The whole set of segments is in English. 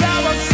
feel.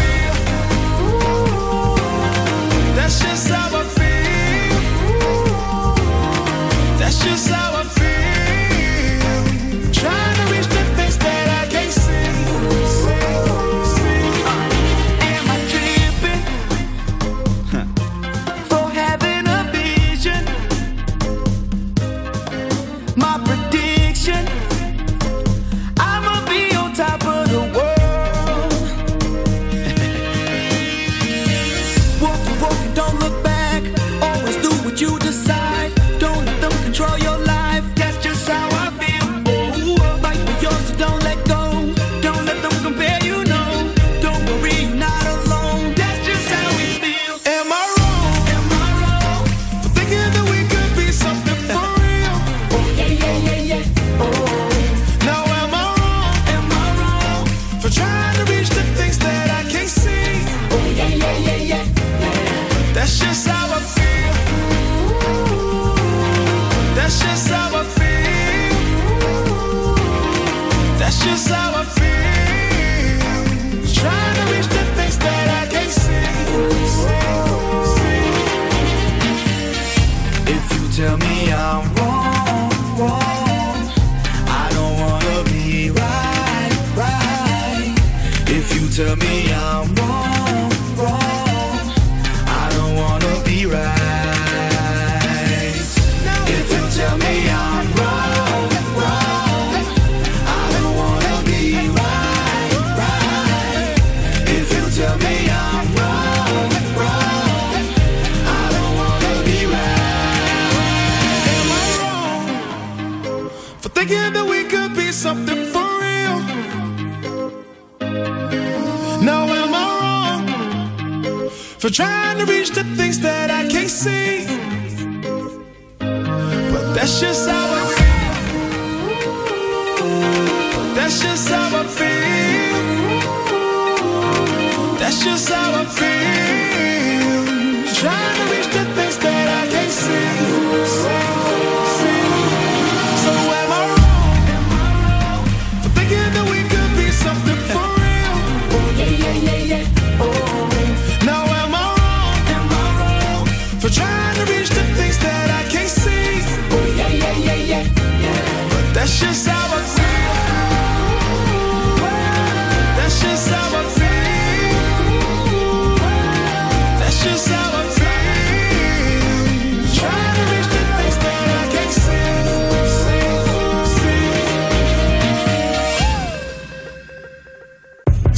for trying to reach the things that I can't see.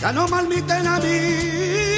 Ya no malmiten a mí.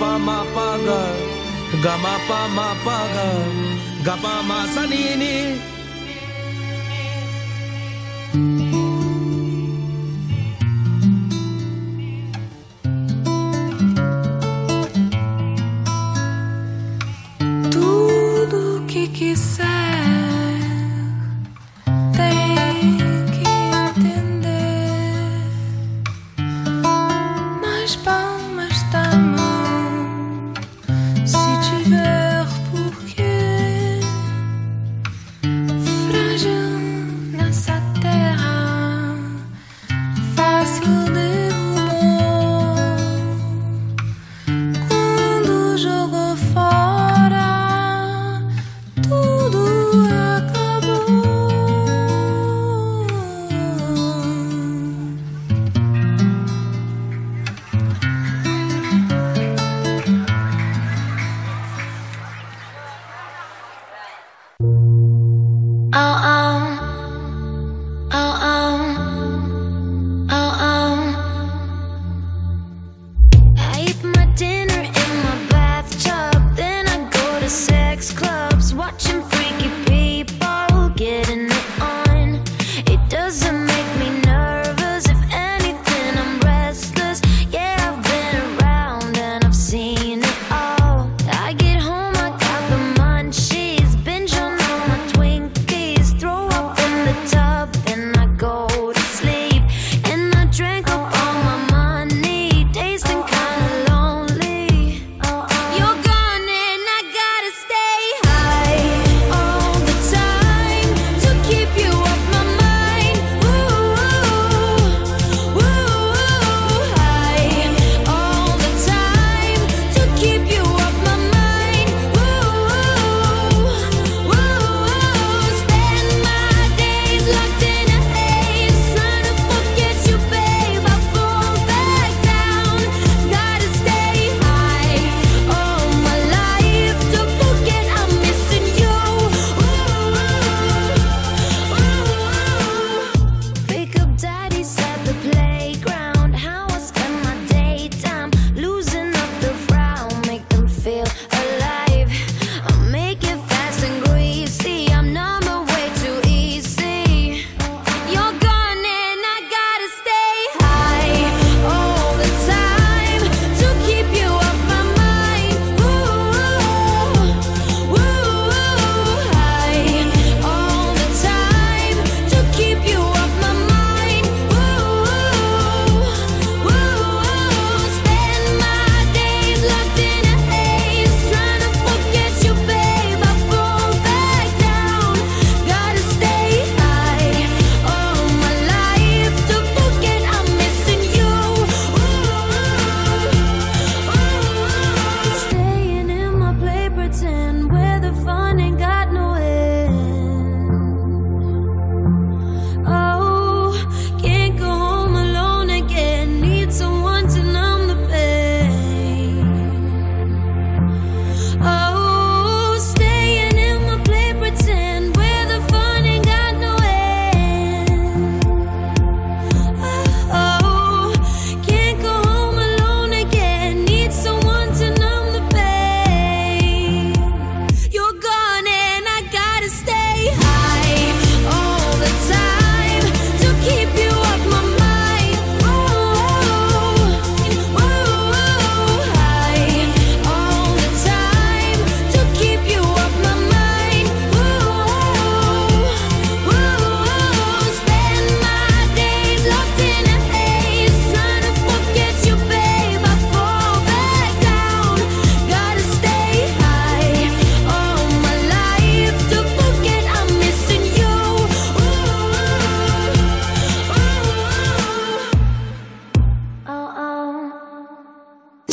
pa ma pa ga pa ga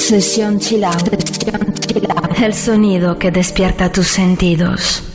Sesión Chilao. El sonido que despierta tus sentidos.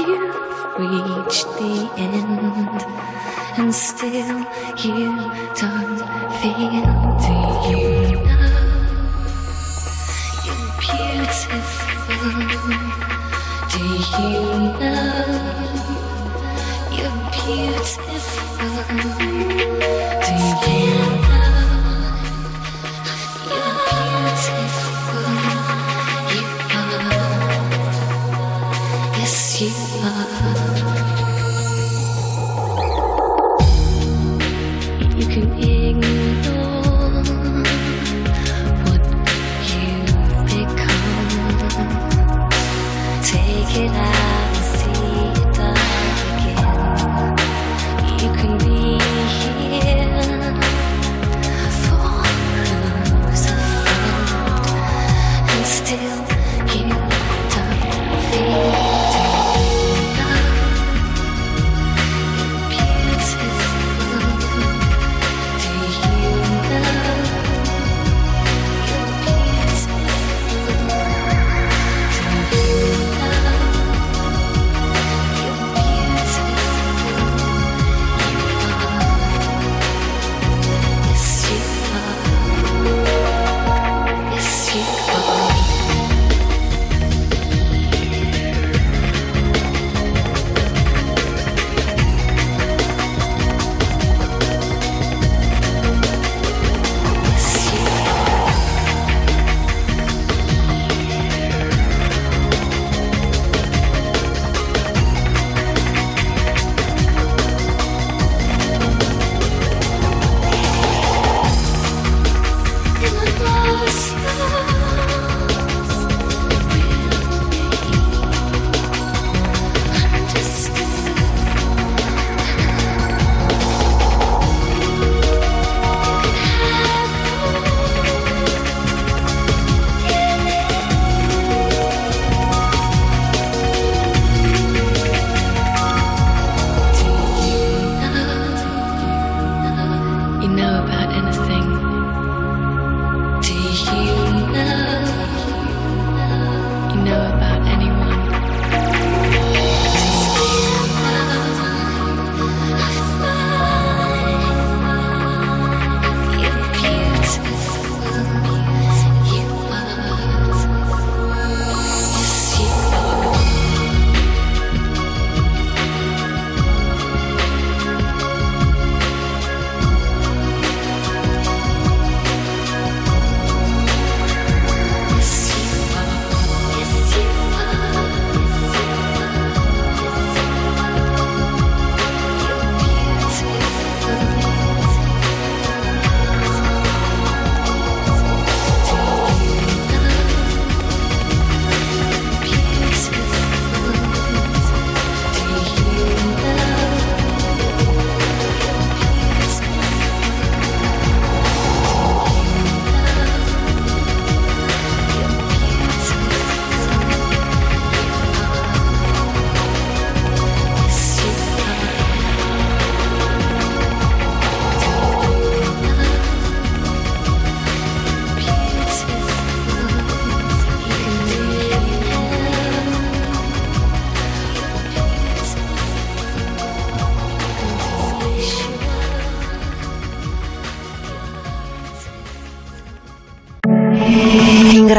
You've reached the end, and still you don't feel. Do you know you're beautiful? Do you know you're beautiful? Do you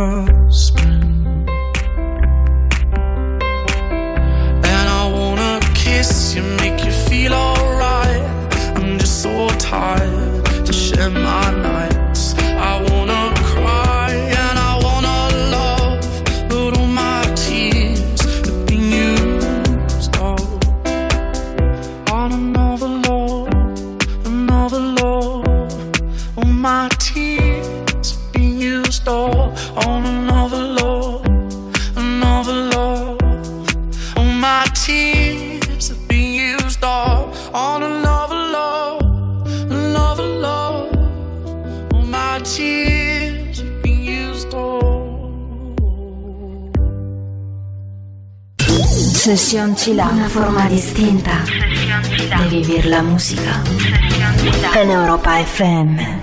offspring. And I wanna kiss you, make you feel alright. I'm just so tired to share my night. Sessione Cila, Una forma distinta di vivere la musica. In Europa FM.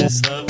this love.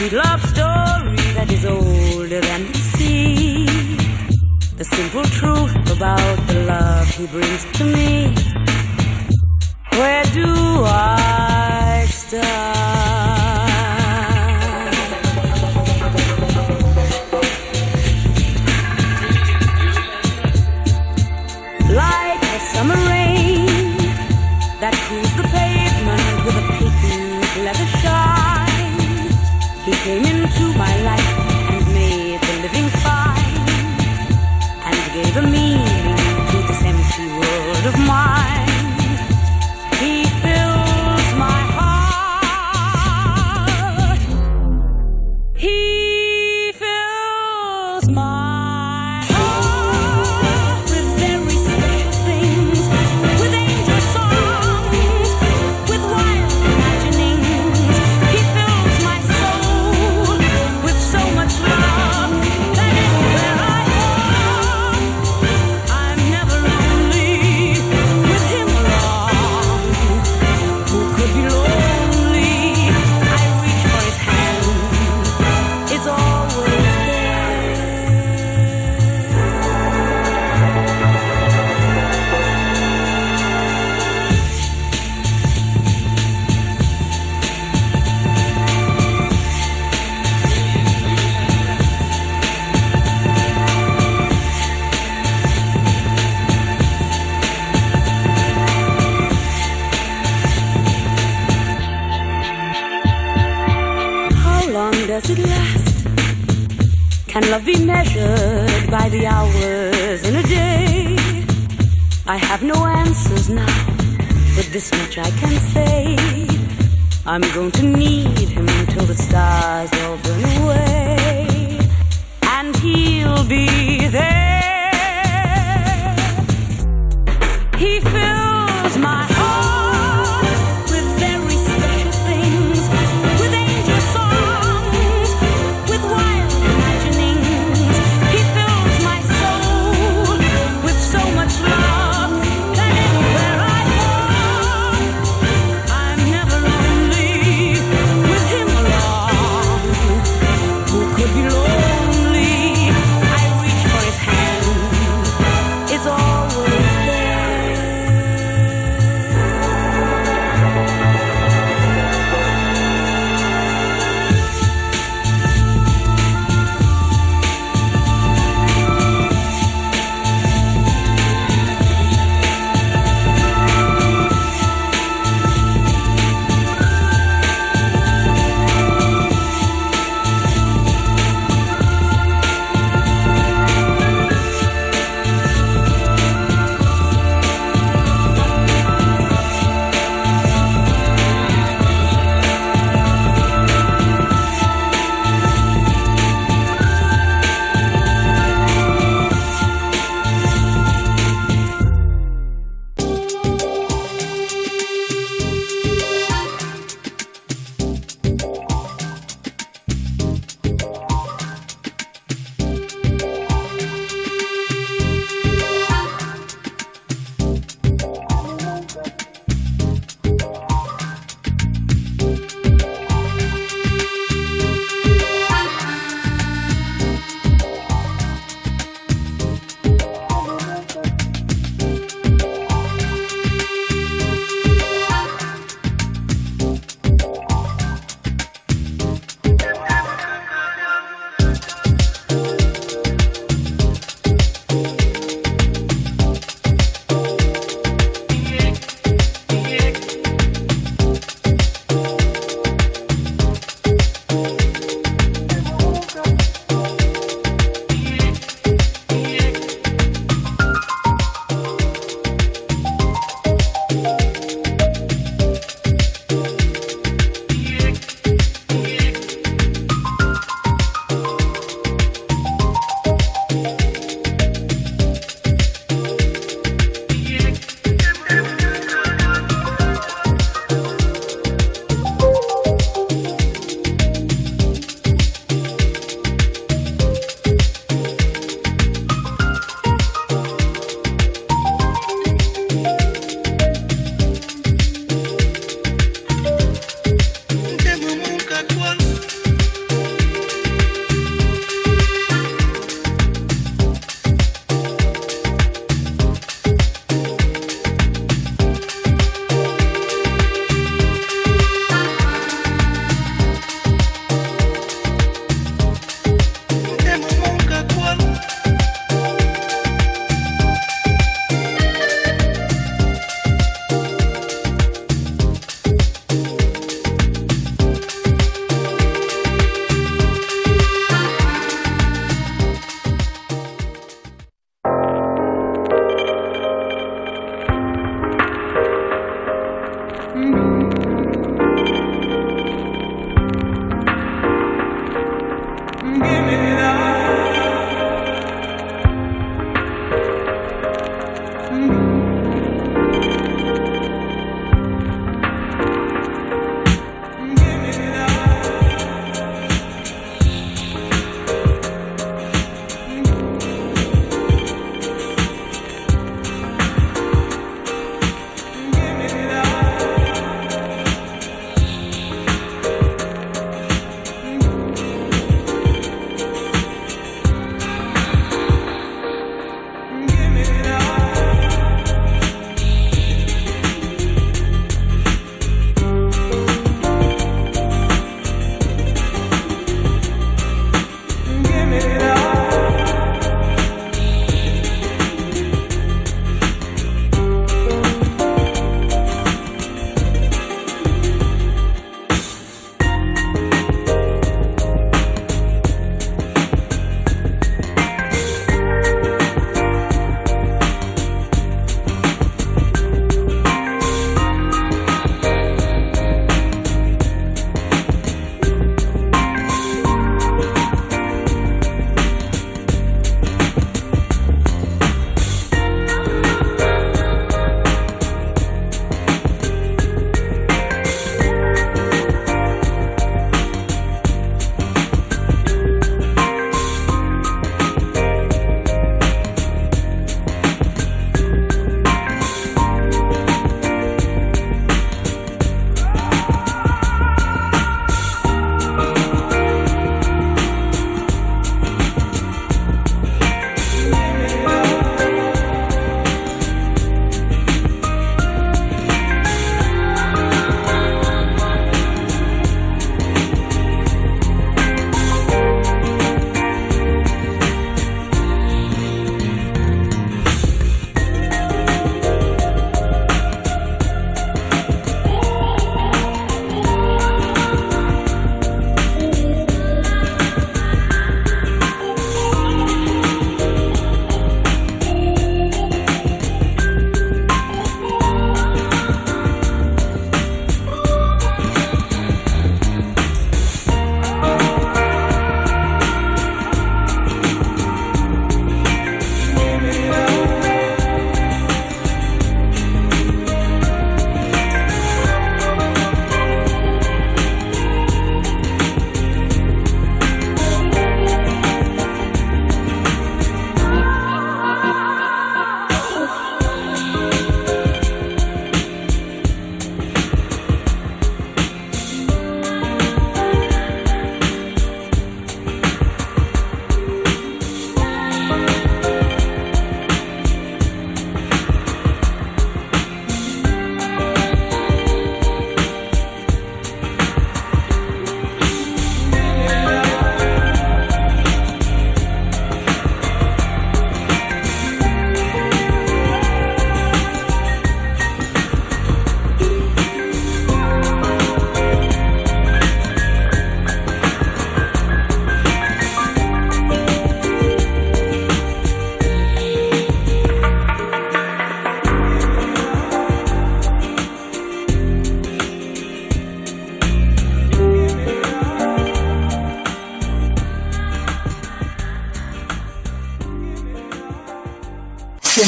Sweet love story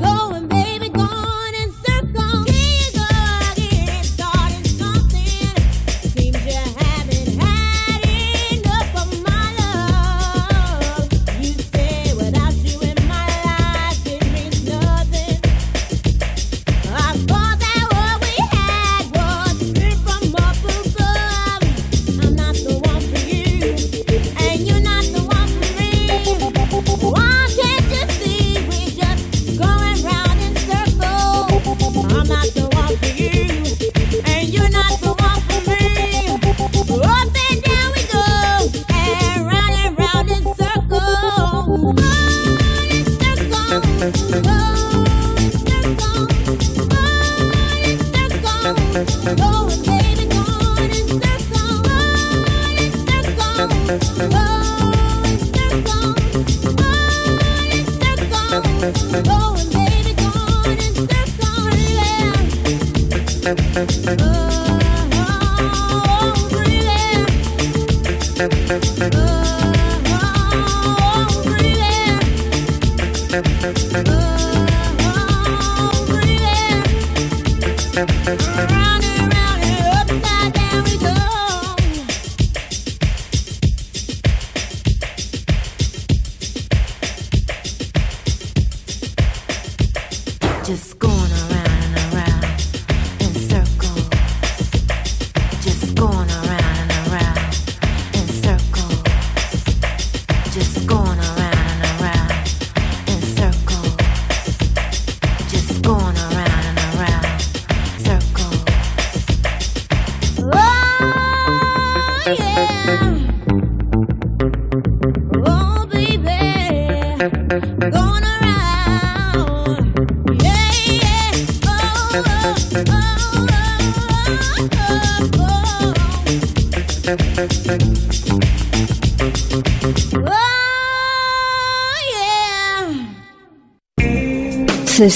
Oh,